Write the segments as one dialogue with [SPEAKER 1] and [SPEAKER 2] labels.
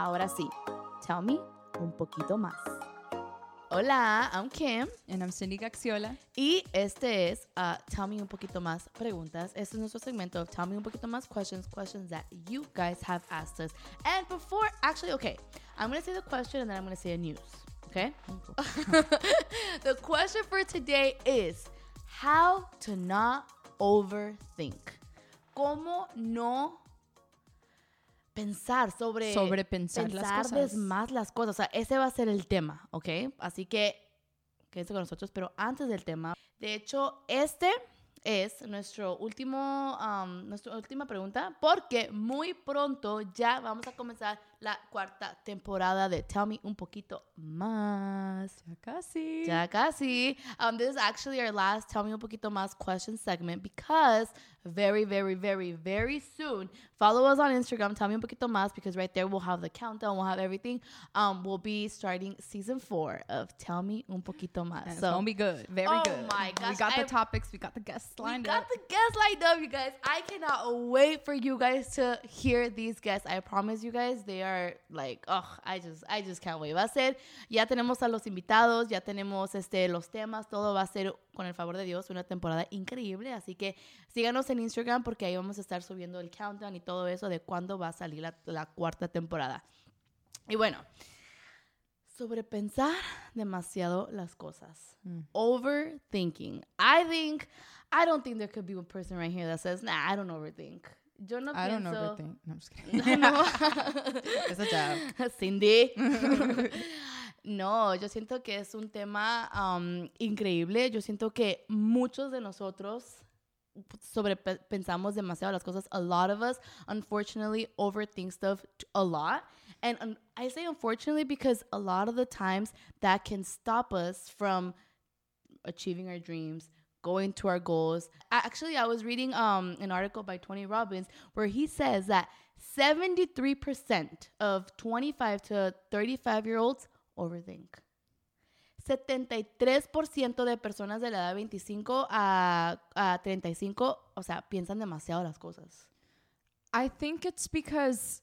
[SPEAKER 1] Ahora sí, tell me un poquito más. Hola, I'm Kim.
[SPEAKER 2] And I'm Cindy Gaxiola.
[SPEAKER 1] Y este es uh, Tell Me Un Poquito Más Preguntas. Este es nuestro segmento of Tell Me Un Poquito Más Questions, questions that you guys have asked us. And before, actually, okay, I'm going to say the question and then I'm going to say a news. Okay? the question for today is how to not overthink. ¿Cómo no pensar sobre
[SPEAKER 2] las
[SPEAKER 1] pensar
[SPEAKER 2] cosas.
[SPEAKER 1] des- más las cosas. O sea, ese va a ser el tema, ¿ok? Así que quédense con nosotros, pero antes del tema, de hecho, este es nuestro último, um, nuestra última pregunta, porque muy pronto ya vamos a comenzar la cuarta temporada de Tell Me un poquito más.
[SPEAKER 2] Ya casi.
[SPEAKER 1] Ya casi. Um, this is actually our last Tell Me Un Poquito Más question segment because very, very, very, very soon, follow us on Instagram, Tell Me Un Poquito Más, because right there we'll have the countdown, we'll have everything. Um, we'll be starting season four of Tell Me Un Poquito Más.
[SPEAKER 2] And it's
[SPEAKER 1] So
[SPEAKER 2] gonna be good. Very
[SPEAKER 1] Oh
[SPEAKER 2] good.
[SPEAKER 1] my
[SPEAKER 2] We
[SPEAKER 1] gosh,
[SPEAKER 2] got the
[SPEAKER 1] I-
[SPEAKER 2] topics. We got the guests
[SPEAKER 1] we
[SPEAKER 2] lined
[SPEAKER 1] got
[SPEAKER 2] up.
[SPEAKER 1] the guests lined up, you guys. I cannot wait for you guys to hear these guests. I promise you guys, they are like, oh, I just, I just can't wait. Va a ser, ya tenemos a los invitados, ya tenemos este, los temas, todo va a ser, con el favor de Dios, una temporada increíble. Así que síganos en Instagram porque ahí vamos a estar subiendo el countdown y todo eso de cuándo va a salir la, la cuarta temporada. Y bueno, sobrepensar demasiado las cosas.
[SPEAKER 2] Mm.
[SPEAKER 1] Overthinking. I think, I don't think there could be one person right here that says, nah, I don't overthink. Yo no
[SPEAKER 2] I don't
[SPEAKER 1] pienso.
[SPEAKER 2] overthink. No, I'm just kidding.
[SPEAKER 1] I know.
[SPEAKER 2] It's a joke.
[SPEAKER 1] Cindy. no, yo siento que es un tema um, increíble. Yo siento que muchos de nosotros sobrepensamos demasiado las cosas. A lot of us, unfortunately, overthink stuff a lot. And um, I say unfortunately because a lot of the times that can stop us from achieving our dreams, going to our goals. Actually, I was reading um, an article by Tony Robbins where he says that 73% of 25 to 35 year olds overthink. 73% de personas de la edad 25 a, a 35, o sea, piensan demasiado las cosas.
[SPEAKER 2] I think it's because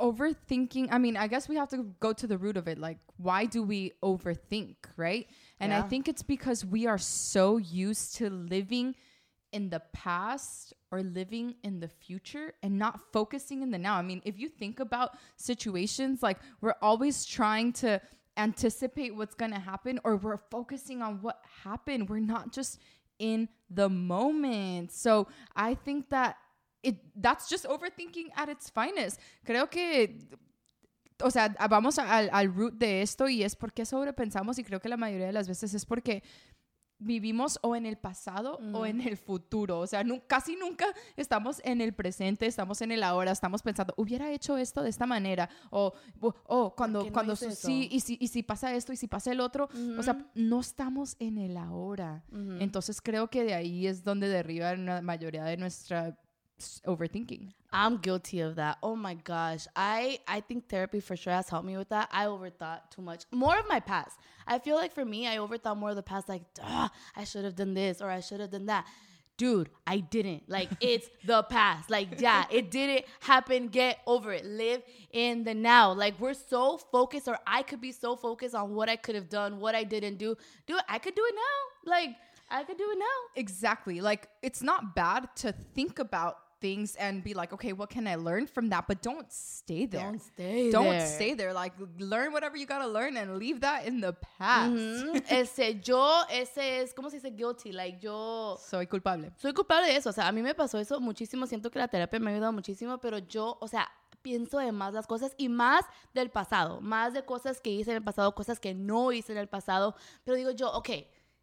[SPEAKER 2] overthinking. I mean, I guess we have to go to the root of it. Like, why do we overthink, right? And I think it's because we are so used to living in the past or living in the future and not focusing in the now. I mean, if you think about situations, like we're always trying to anticipate what's going to happen or we're focusing on what happened. We're not just in the moment. So I think that it that's just overthinking at its finest. Creo que o sea, vamos a- al, al root de esto y es porque sobrepensamos y creo que la mayoría de las veces es porque vivimos o en el pasado o en el futuro. O sea, nu- casi nunca estamos en el presente, estamos en el ahora, estamos pensando, hubiera hecho esto de esta manera o, o, o cuando,
[SPEAKER 1] no
[SPEAKER 2] cuando sí, y si, y si pasa esto y si pasa el otro. O sea, no estamos en el ahora. Entonces creo que de ahí es donde derriba la mayoría de nuestra overthinking.
[SPEAKER 1] I'm guilty of that. Oh my gosh. I I think therapy for sure has helped me with that. I overthought too much. More of my past. I feel like for me, I overthought more of the past like, Duh, I should have done this or I should have done that. Dude, I didn't. Like it's the past. Like yeah, it didn't happen. Get over it. Live in the now. Like we're so focused or I could be so focused on what I could have done, what I didn't do. Dude, I could do it now. Like I could do it now.
[SPEAKER 2] Exactly. Like it's not bad to think about things and be like, okay, what can I learn from that? But don't stay there.
[SPEAKER 1] Don't stay
[SPEAKER 2] Don't
[SPEAKER 1] there.
[SPEAKER 2] stay there. Like learn whatever you gotta learn and leave that in the past.
[SPEAKER 1] Ujú. Ese, yo, ese es, ¿cómo se dice? Guilty. Like, yo
[SPEAKER 2] Soy culpable.
[SPEAKER 1] soy culpable de eso. O sea, a mí me pasó eso muchísimo. Siento que la terapia me ha ayudado muchísimo, pero yo, o sea, pienso de más las cosas y más del pasado. Más de cosas que hice en el pasado, cosas que no hice en el pasado. Pero digo yo, ok,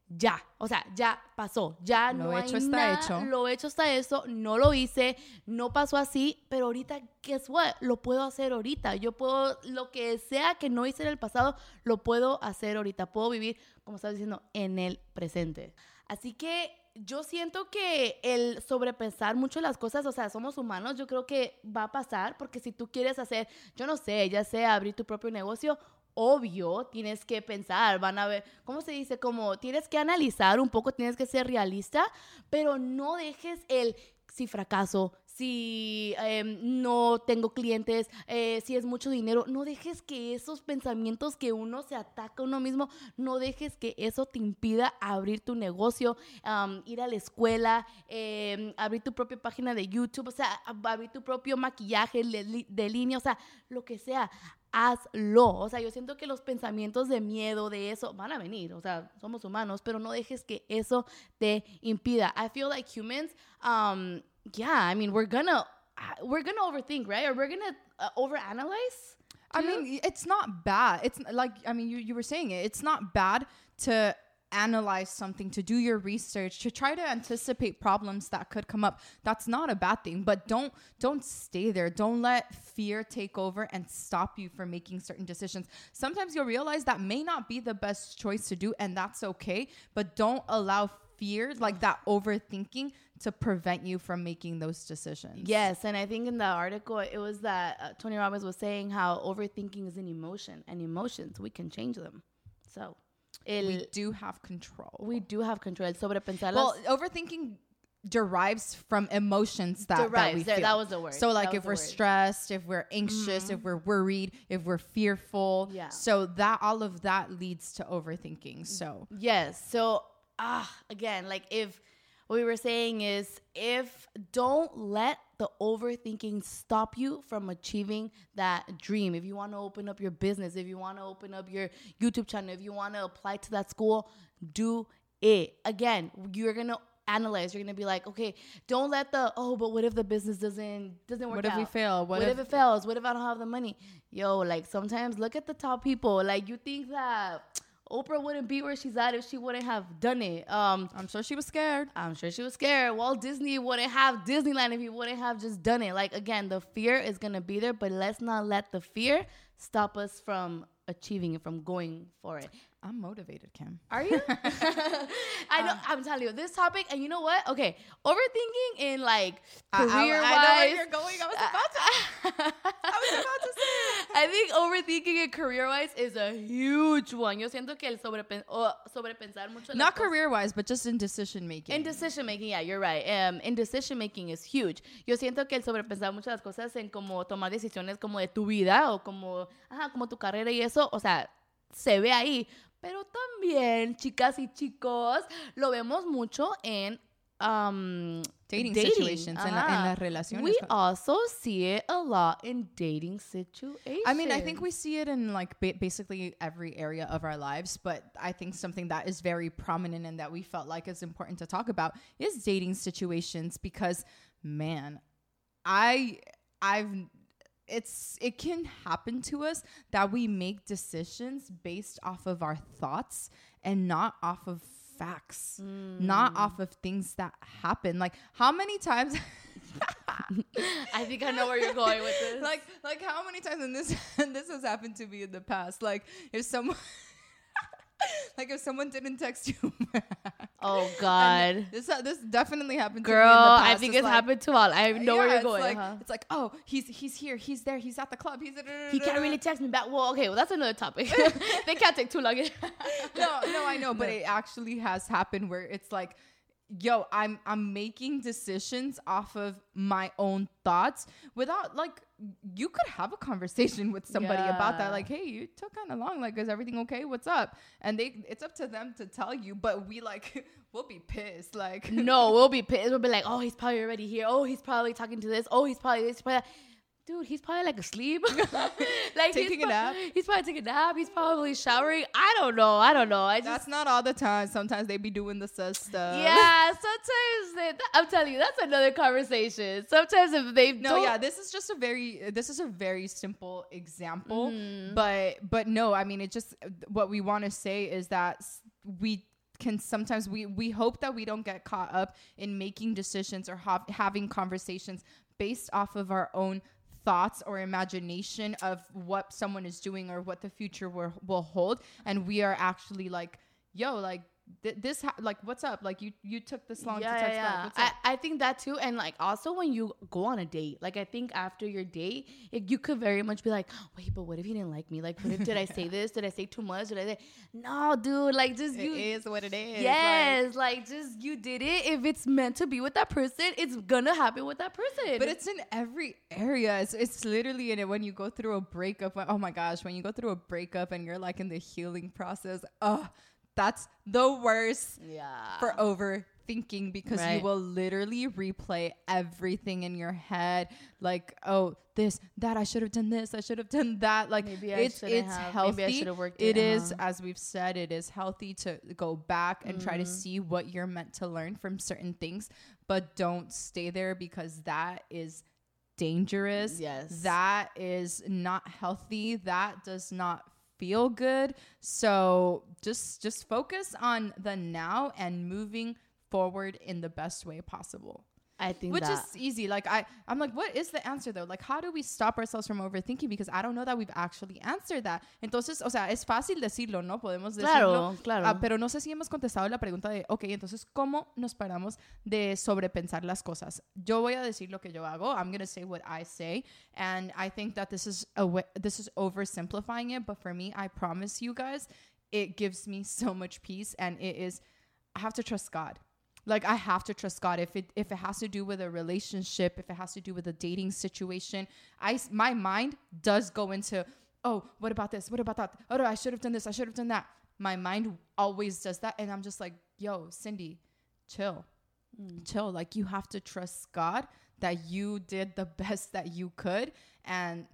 [SPEAKER 1] ya. O sea, ya pasó. Ya
[SPEAKER 2] Lo
[SPEAKER 1] no hay
[SPEAKER 2] hecho está
[SPEAKER 1] nada,
[SPEAKER 2] hecho.
[SPEAKER 1] Lo hecho está eso. No lo hice. No pasó así. Pero ahorita, guess what? Lo puedo hacer ahorita. Yo puedo, lo que sea que no hice en el pasado, lo puedo hacer ahorita. Puedo vivir, como estás diciendo, en el presente. Así que yo siento que el sobrepensar mucho las cosas, o sea, somos humanos, yo creo que va a pasar, porque si tú quieres hacer, yo no sé, ya sea abrir tu propio negocio, obvio, tienes que pensar, van a ver, ¿cómo se dice? Como tienes que analizar un poco, tienes que ser realista, pero no dejes el si fracaso, si em, no tengo clientes, eh, si es mucho dinero, no dejes que esos pensamientos que uno se ataca a uno mismo, no dejes que eso te impida abrir tu negocio, ir a la escuela, em, abrir tu propia página de YouTube, o sea, ab- abrir tu propio maquillaje de, de línea, o sea, lo que sea. Hazlo. O sea, yo siento que los pensamientos de miedo, de eso, van a venir. O sea, somos humanos, pero no dejes que eso te impida. I feel like humans, um, yeah, I mean, we're gonna, uh, we're gonna overthink, right? Or we're gonna uh, overanalyze.
[SPEAKER 2] I mean, it's not bad. It's like I mean, you you were saying it. It's not bad to analyze something, to do your research, to try to anticipate problems that could come up. That's not a bad thing, but don't don't stay there. Don't let fear take over and stop you from making certain decisions. Sometimes you'll realize that may not be the best choice to do and that's okay, but don't allow fear like that overthinking to prevent you from making those decisions.
[SPEAKER 1] Yes, and I think in the article it was that uh, Tony Robbins was saying how overthinking is an emotion, and emotions we can change them. So, el,
[SPEAKER 2] We do have control.
[SPEAKER 1] We do have control. Sobrepensar
[SPEAKER 2] Well, overthinking derives from emotions that, that we
[SPEAKER 1] there-
[SPEAKER 2] feel.
[SPEAKER 1] that was the word.
[SPEAKER 2] So, like, if we're
[SPEAKER 1] word. Mm-hmm.
[SPEAKER 2] stressed, if we're anxious, if we're worried, if we're fearful,
[SPEAKER 1] Yeah.
[SPEAKER 2] So that all of that leads to overthinking. So
[SPEAKER 1] Yes. So, ah, again, like if what we were saying is if don't let the overthinking stop you from achieving that dream. If you want to open up your business, if you want to open up your YouTube channel, if you want to apply to that school, do it. Again, you're going to analyze you're gonna be like okay don't let the oh but what if the business doesn't doesn't work
[SPEAKER 2] What if we fail?
[SPEAKER 1] what,
[SPEAKER 2] What
[SPEAKER 1] if,
[SPEAKER 2] if-
[SPEAKER 1] it fails what if i don't have the money yo like sometimes look at the top people like you think that Oprah wouldn't be where she's at if she wouldn't have done it. Um,
[SPEAKER 2] I'm sure she was scared.
[SPEAKER 1] I'm sure she was scared. Walt Disney wouldn't have Disneyland if he wouldn't have just done it. Like again, the fear is gonna be there, but let's not let the fear stop us from achieving it, from going for it.
[SPEAKER 2] I'm motivated, Kim.
[SPEAKER 1] Are you? I know. I'm telling you this topic, and you know what? Okay, overthinking in like
[SPEAKER 2] I- I-
[SPEAKER 1] career
[SPEAKER 2] I know where
[SPEAKER 1] wise.
[SPEAKER 2] you're going. I was about to. I was about to say.
[SPEAKER 1] I think overthinking in career wise is a huge one. Yo siento que el sobrepen sobrepensar mucho.
[SPEAKER 2] Not career wise, but just in decision making.
[SPEAKER 1] In decision making, yeah, you're right. Um, in decision making is huge. Yo siento que el sobrepensar muchas las cosas en como tomar decisiones como de tu vida o como, ajá, como tu carrera y eso, o sea, se ve ahí. Pero también, chicas y chicos, lo vemos mucho en um,
[SPEAKER 2] Dating situations, en la- en
[SPEAKER 1] ajá.
[SPEAKER 2] las relaciones.
[SPEAKER 1] We also see it a lot in dating situations.
[SPEAKER 2] I mean, I think we see it in like ba- basically every area of our lives, but I think something that is very prominent and that we felt like is important to talk about is dating situations because man, I I've it's it can happen to us that we make decisions based off of our thoughts and not off of facts, not hmm. off of things that happen. Like how many times
[SPEAKER 1] I think I know where you're going with this.
[SPEAKER 2] like like how many times and this and this has happened to me in the past like if someone like if someone didn't text you back.
[SPEAKER 1] Oh
[SPEAKER 2] And
[SPEAKER 1] God.
[SPEAKER 2] this this definitely happened
[SPEAKER 1] Girl,
[SPEAKER 2] to me in the past.
[SPEAKER 1] I think it's
[SPEAKER 2] like,
[SPEAKER 1] happened to all. I know where you're going.
[SPEAKER 2] Like,
[SPEAKER 1] uh-huh.
[SPEAKER 2] It's like, oh, he's he's here, he's there, he's at the club, he's
[SPEAKER 1] He can't really text me back. Well, okay, well that's another topic. they can't take too long.
[SPEAKER 2] no, no, I know, but it actually has happened where it's like, yo, I'm I'm making decisions off of my own thoughts without like you could have a conversation with somebody about that, like, hey, you took kind of long, like, is everything okay? What's up? And they, it's up to them to tell you, but we like, we'll be pissed, like,
[SPEAKER 1] no, we'll be pissed. We'll be like, oh, he's probably already here. Oh, he's probably talking to this. Oh, he's probably this. Probably that. Dude, he's probably like asleep. like
[SPEAKER 2] Taking
[SPEAKER 1] he's
[SPEAKER 2] a nap.
[SPEAKER 1] He's probably taking a nap. He's probably showering. I don't know. I don't know. I just
[SPEAKER 2] that's not all the time. Sometimes they be doing the sus stuff.
[SPEAKER 1] yeah. Sometimes they, I'm telling you, that's another conversation. Sometimes if they
[SPEAKER 2] no yeah this is just a very this is a very simple example
[SPEAKER 1] Mm-hmm.
[SPEAKER 2] but but no i mean it just what we want to say is that we can sometimes we we hope that we don't get caught up in making decisions or ha- having conversations based off of our own thoughts or imagination of what someone is doing or what the future will, hold. And we are actually like yo like th- this ha- like what's up? Like you you took this long
[SPEAKER 1] yeah,
[SPEAKER 2] to text
[SPEAKER 1] yeah,
[SPEAKER 2] back.
[SPEAKER 1] yeah.
[SPEAKER 2] what's up?
[SPEAKER 1] I, I think that too and like also when you go on a date like i think after your date it, you could very much be like wait but what if he didn't like me? Like what if did i say this? Did i say too much? Did i say no dude like just you
[SPEAKER 2] is what it is
[SPEAKER 1] yes like, just you did it. If it's meant to be with that person it's gonna happen with that person.
[SPEAKER 2] But it's in every area. It's, it's literally in it when you go through a breakup oh my gosh when you go through a breakup and you're like in the healing process oh that's the worst
[SPEAKER 1] yeah
[SPEAKER 2] for overthinking because you will literally replay everything in your head like oh this that i should have done this i should have done that like
[SPEAKER 1] Maybe I
[SPEAKER 2] it's it's
[SPEAKER 1] have.
[SPEAKER 2] healthy
[SPEAKER 1] Maybe I worked
[SPEAKER 2] it
[SPEAKER 1] it,
[SPEAKER 2] is
[SPEAKER 1] uh-huh.
[SPEAKER 2] as we've said it is healthy to go back and try to
[SPEAKER 1] Mm-hmm.
[SPEAKER 2] see what you're meant to learn from certain things but don't stay there because that is dangerous
[SPEAKER 1] Yes.
[SPEAKER 2] that is not healthy that does not feel good. So just just focus on the now and moving forward in the best way possible
[SPEAKER 1] i think
[SPEAKER 2] which is easy like i i'm like what is the answer though like how do we stop ourselves from overthinking because i don't know that we've actually answered that entonces o sea es fácil decirlo no podemos decirlo
[SPEAKER 1] claro claro
[SPEAKER 2] Ah, pero no sé si hemos contestado la pregunta de, ok, entonces, ¿cómo nos paramos de sobrepensar las cosas? Yo voy a decir lo que yo hago. I'm going to say what I say. And I think that this is, a way, this is oversimplifying it. But for me, I promise you guys, it gives me so much peace. And it is, I have to trust God. Like I have to trust God. If it if it has to do with a relationship, if it has to do with a dating situation, I my mind does go into, oh, what about this? What about that? Oh, no, I should have done this. I should have done that. My mind always does that, and I'm just like, yo, Cindy, chill, hmm. chill. Like you have to trust God that you did the best that you could, and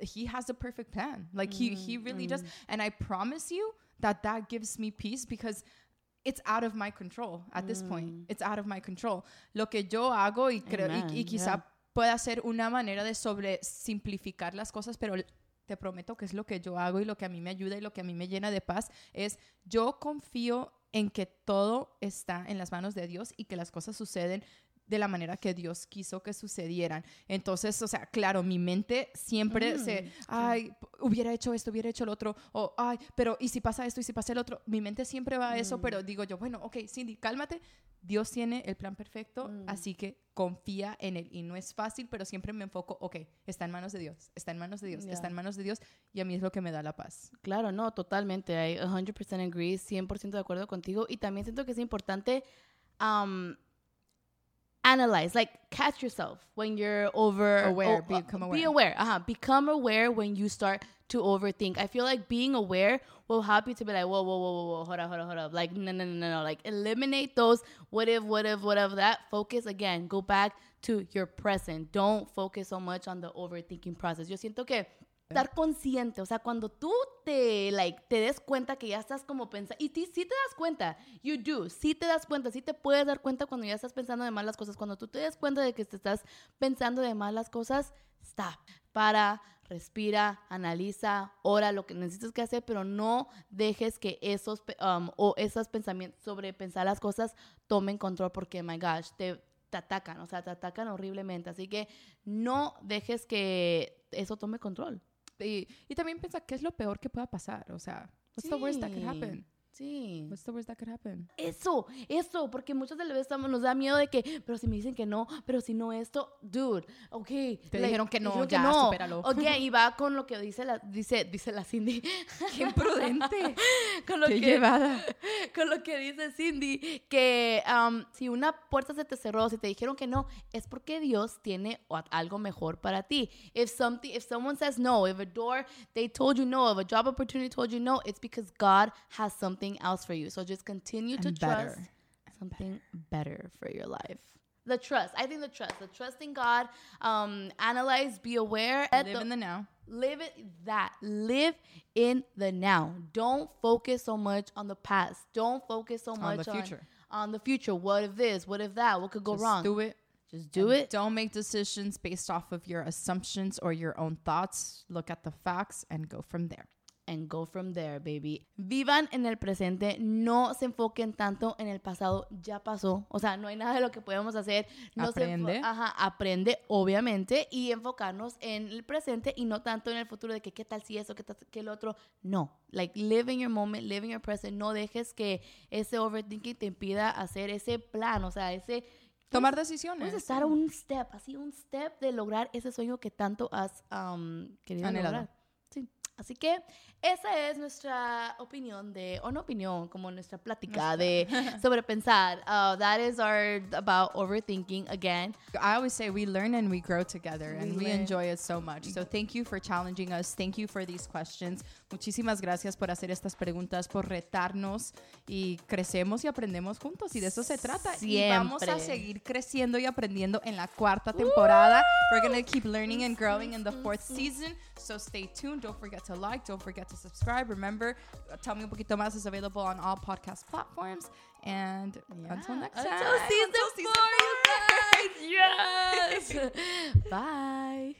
[SPEAKER 2] He has a perfect plan. Like He He really does, hmm. and I promise you that that gives me peace because it's out of my control at this point. It's out of my control. Lo que yo hago y creo y, quizá
[SPEAKER 1] yeah.
[SPEAKER 2] pueda ser una manera de sobre simplificar las cosas, pero te prometo que es lo que yo hago y lo que a mí me ayuda y lo que a mí me llena de paz es yo confío en que todo está en las manos de Dios y que las cosas suceden de la manera que Dios quiso que sucedieran. Entonces, o sea, claro, mi mente siempre se, ay, hubiera hecho esto, hubiera hecho lo otro, o ay, pero ¿y si pasa esto y si pasa el otro? Mi mente siempre va a eso, pero digo yo, bueno, ok, Cindy, cálmate, Dios tiene el plan perfecto, así que confía en él. Y no es fácil, pero siempre me enfoco, ok, está en manos de Dios, está en manos de Dios, está en manos de Dios, y a mí es lo que me da la paz.
[SPEAKER 1] Claro, no, totalmente. I 100% agree, 100% de acuerdo contigo. Y también siento que es importante um, analyze, like catch yourself when you're over
[SPEAKER 2] Aware,
[SPEAKER 1] oh,
[SPEAKER 2] become
[SPEAKER 1] Be
[SPEAKER 2] aware.
[SPEAKER 1] aware. Uh-huh. Become aware when you start to overthink. I feel like being aware will help you to be like, whoa, whoa, whoa, whoa, whoa, hold up, hold up, hold up. Like, no, no, no, no, no. Like, eliminate those what if, what if, whatever that. Focus again. Go back to your present. Don't focus so much on the overthinking process. Yo siento que estar consciente, o sea, cuando tú te, like, te des cuenta que ya estás como pensando, y sí te das cuenta, you do, sí te das cuenta, sí te puedes dar cuenta cuando ya estás pensando de malas cosas, cuando tú te das cuenta de que te estás pensando de malas cosas, stop, para, respira, analiza, ora lo que necesitas que hacer, pero no dejes que esos, um, o esos pensamientos sobre pensar las cosas tomen control porque, my gosh, te, te atacan, o sea, te atacan horriblemente, así que no dejes que eso tome control.
[SPEAKER 2] Y, y también piensa, ¿qué es lo peor que pueda pasar? O sea, what's the worst that could
[SPEAKER 1] Sí.
[SPEAKER 2] happen?
[SPEAKER 1] Sí.
[SPEAKER 2] What's the worst that could happen?
[SPEAKER 1] Eso, eso, porque muchas de las veces nos da miedo de que, pero si me dicen que no, pero si no esto, dude, ok.
[SPEAKER 2] Te dijeron que no,
[SPEAKER 1] dijeron
[SPEAKER 2] ya, supéralo.
[SPEAKER 1] Ok, y va con lo que dice la, dice, dice la Cindy.
[SPEAKER 2] ¡Qué imprudente!
[SPEAKER 1] con lo
[SPEAKER 2] ¡Qué
[SPEAKER 1] que,
[SPEAKER 2] llevada!
[SPEAKER 1] con lo que dice Cindy, que um, si una puerta se te cerró, si te dijeron que no, es porque Dios tiene algo mejor para ti. If something, if someone says no, if a door they told you no, if a job opportunity told you no, it's because God has something else for you. So just continue to trust something better for your life. The trust, I think the trust, the trust in God, um, analyze, be aware,
[SPEAKER 2] Live
[SPEAKER 1] the-
[SPEAKER 2] in the now.
[SPEAKER 1] live it that live in the now don't focus so much on the past don't focus so
[SPEAKER 2] On
[SPEAKER 1] much
[SPEAKER 2] the future.
[SPEAKER 1] on, the future what if this what if that what could go
[SPEAKER 2] Just
[SPEAKER 1] wrong
[SPEAKER 2] do it.
[SPEAKER 1] just do
[SPEAKER 2] And
[SPEAKER 1] it
[SPEAKER 2] Don't make decisions based off of your assumptions or your own thoughts. Look at the facts and go from there.
[SPEAKER 1] And go from there, baby. Vivan en el presente, no se enfoquen tanto en el pasado, ya pasó. O sea, no hay nada de lo que podemos hacer. No se
[SPEAKER 2] Aprende.
[SPEAKER 1] ajá, aprende, obviamente, y enfocarnos en el presente y no tanto en el futuro de que qué tal si eso, qué tal que el otro. No, like live in your moment, live in your present. No dejes que ese overthinking te impida hacer ese plan, o sea, ese
[SPEAKER 2] Tomar
[SPEAKER 1] Puedes
[SPEAKER 2] decisiones.
[SPEAKER 1] estar a un step, así un step de lograr ese sueño que tanto has um, querido
[SPEAKER 2] Anhelado.
[SPEAKER 1] lograr. Sí. Así que esa es nuestra opinión de, o no opinión, como nuestra plática de sobrepensar. Uh, that is our about overthinking again.
[SPEAKER 2] I always say we learn and we grow together and
[SPEAKER 1] We
[SPEAKER 2] enjoy it so much. So thank you for challenging us. Thank you for these questions. Muchísimas gracias por hacer estas preguntas, por retarnos y crecemos y aprendemos juntos y de eso se trata. Y vamos a seguir creciendo y aprendiendo en la cuarta temporada. We're going to keep learning and growing in the fourth season. So stay tuned. Don't forget to like, don't forget to subscribe. Remember, uh, Tell Me Un Poquito Más is available on all podcast platforms. And until next time.
[SPEAKER 1] Until season
[SPEAKER 2] Until season
[SPEAKER 1] four,
[SPEAKER 2] four.
[SPEAKER 1] you guys. Yes. Bye.